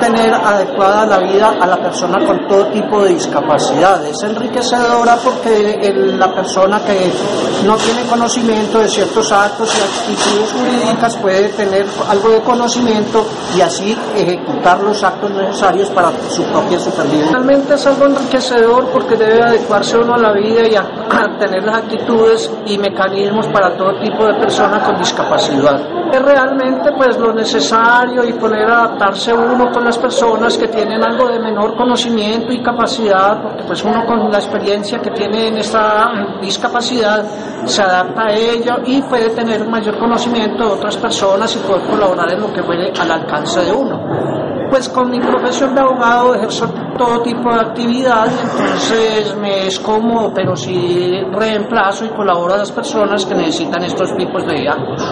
tener adecuada la vida a la persona con todo tipo de discapacidad. Es enriquecedora porque la persona que no tiene conocimiento de ciertos actos y actitudes jurídicas puede tener algo de conocimiento y así ejecutar los actos necesarios para su propia supervivencia. Realmente es algo enriquecedor porque debe adecuarse uno a la vida y a, tener las actitudes y mecanismos para todo tipo de persona con discapacidad. Es realmente pues lo necesario y poder adaptarse uno con las personas que tienen algo de menor conocimiento y capacidad, porque pues uno con la experiencia que tiene en esta discapacidad se adapta a ello y puede tener mayor conocimiento de otras personas y poder colaborar en lo que puede al alcance de uno. Pues con mi profesión de abogado ejerzo todo tipo de actividad, entonces me es cómodo, pero si reemplazo y colaboro a las personas que necesitan estos tipos de actos.